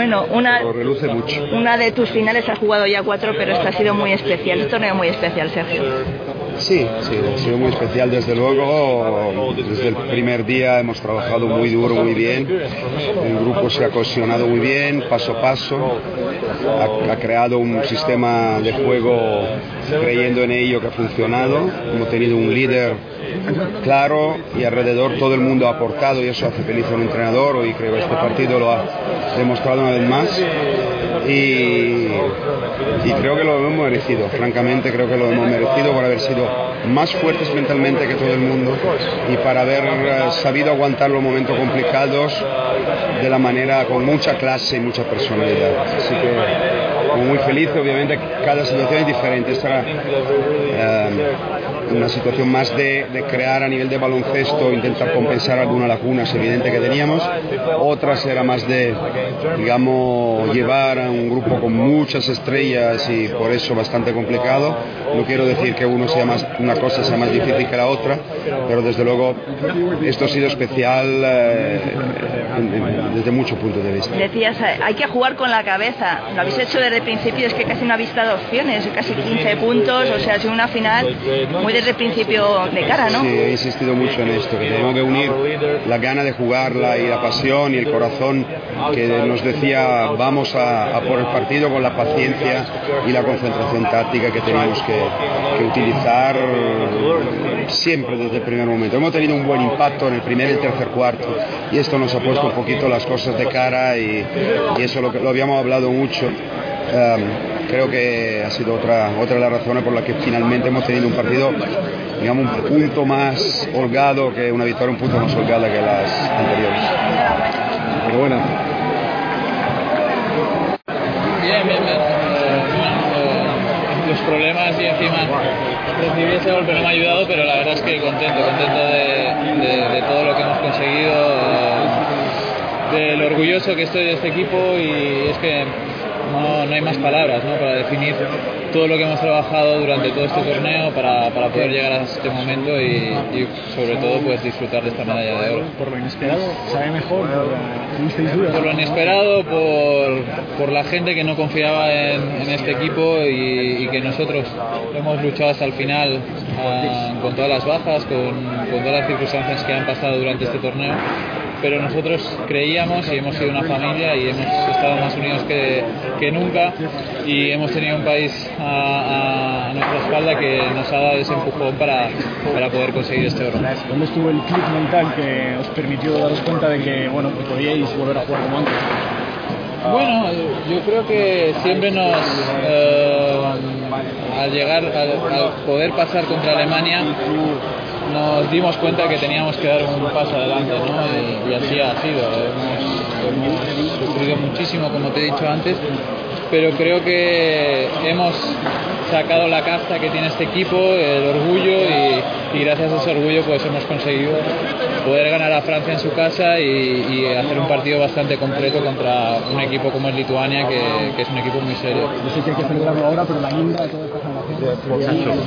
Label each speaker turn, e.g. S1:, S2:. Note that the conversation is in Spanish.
S1: Bueno, una,
S2: pero reluce mucho.
S1: una de tus finales has jugado ya cuatro, pero esta ha sido muy especial. Es un torneo muy especial, Sergio.
S2: Sí, sí, ha sido muy especial desde luego. Desde el primer día hemos trabajado muy duro, muy bien. El grupo se ha cohesionado muy bien, paso a paso. Ha, creado un sistema de juego creyendo en ello que ha funcionado. Hemos tenido un líder claro y alrededor todo el mundo ha aportado y eso hace feliz a un entrenador y creo que este partido lo ha demostrado una vez más. Y, y creo que lo hemos merecido, francamente creo que lo hemos merecido por haber sido más fuertes mentalmente que todo el mundo y para haber eh, sabido aguantar los momentos complicados de la manera con mucha clase y mucha personalidad. Así que muy feliz, obviamente cada situación es diferente. Esta eh, una situación más de, crear a nivel de baloncesto, intentar compensar algunas lagunas evidentes que teníamos. Otras era más de, digamos, llevar a un grupo con muchas estrellas y por eso bastante complicado. No quiero decir que una cosa sea más difícil que la otra, pero desde luego esto ha sido especial eh, desde muchos puntos de vista.
S1: Decías, hay que jugar con la cabeza. Lo habéis hecho desde el principio, es que casi no habéis dado opciones, casi 15 puntos, o sea, ha sido una final muy desde el principio de cara, ¿no?
S2: Sí, he insistido mucho en esto, que tenemos que unir la gana de jugarla y la pasión y el corazón que nos decía vamos a, a por el partido con la paciencia y la concentración táctica que teníamos que, que utilizar siempre desde el primer momento. Hemos tenido un buen impacto en el primer y el tercer cuarto y esto nos ha puesto un poquito las cosas de cara y, y eso lo, lo habíamos hablado mucho. Um, creo que ha sido otra, otra de las razones por las que finalmente hemos tenido un partido, digamos, un punto más holgado que una victoria, un punto más holgada que las anteriores. Pero bueno.
S3: Bien, bien, bien. Eh, los problemas y encima recibir ese golpe no me ha ayudado, pero la verdad es que contento, contento de, de, de todo lo que hemos conseguido, de, de lo orgulloso que estoy de este equipo y es que no, no hay más palabras ¿no? para definir todo lo que hemos trabajado durante todo este torneo para, para poder llegar a este momento y, y, sobre todo pues disfrutar de esta medalla de oro.
S4: Por lo inesperado, ¿sabe mejor?
S3: Por, por lo inesperado, por, por, la gente que no confiaba en, en este equipo y, y, que nosotros hemos luchado hasta el final uh, con todas las bajas, con, con todas las circunstancias que han pasado durante este torneo pero nosotros creíamos y hemos sido una familia y hemos estado más unidos que, que nunca y hemos tenido un país a, a, nuestra espalda que nos ha dado ese empujón para, para poder conseguir este oro.
S4: ¿Dónde estuvo el clic mental que os permitió daros cuenta de que bueno, que podíais volver a jugar como antes?
S3: Bueno, yo creo que siempre nos, eh, al llegar, al, al poder pasar contra Alemania, nos dimos cuenta que teníamos que dar un paso adelante, ¿no? Y, y así ha sido. Hemos, hemos, sufrido muchísimo, como te he dicho antes, pero creo que hemos sacado la casta que tiene este equipo, el orgullo, y, y, gracias a ese orgullo pues hemos conseguido poder ganar a Francia en su casa y, y hacer un partido bastante completo contra un equipo como es Lituania, que, que es un equipo muy serio.
S4: Yo sé que hay que celebrarlo ahora, pero la guinda de toda esta generación.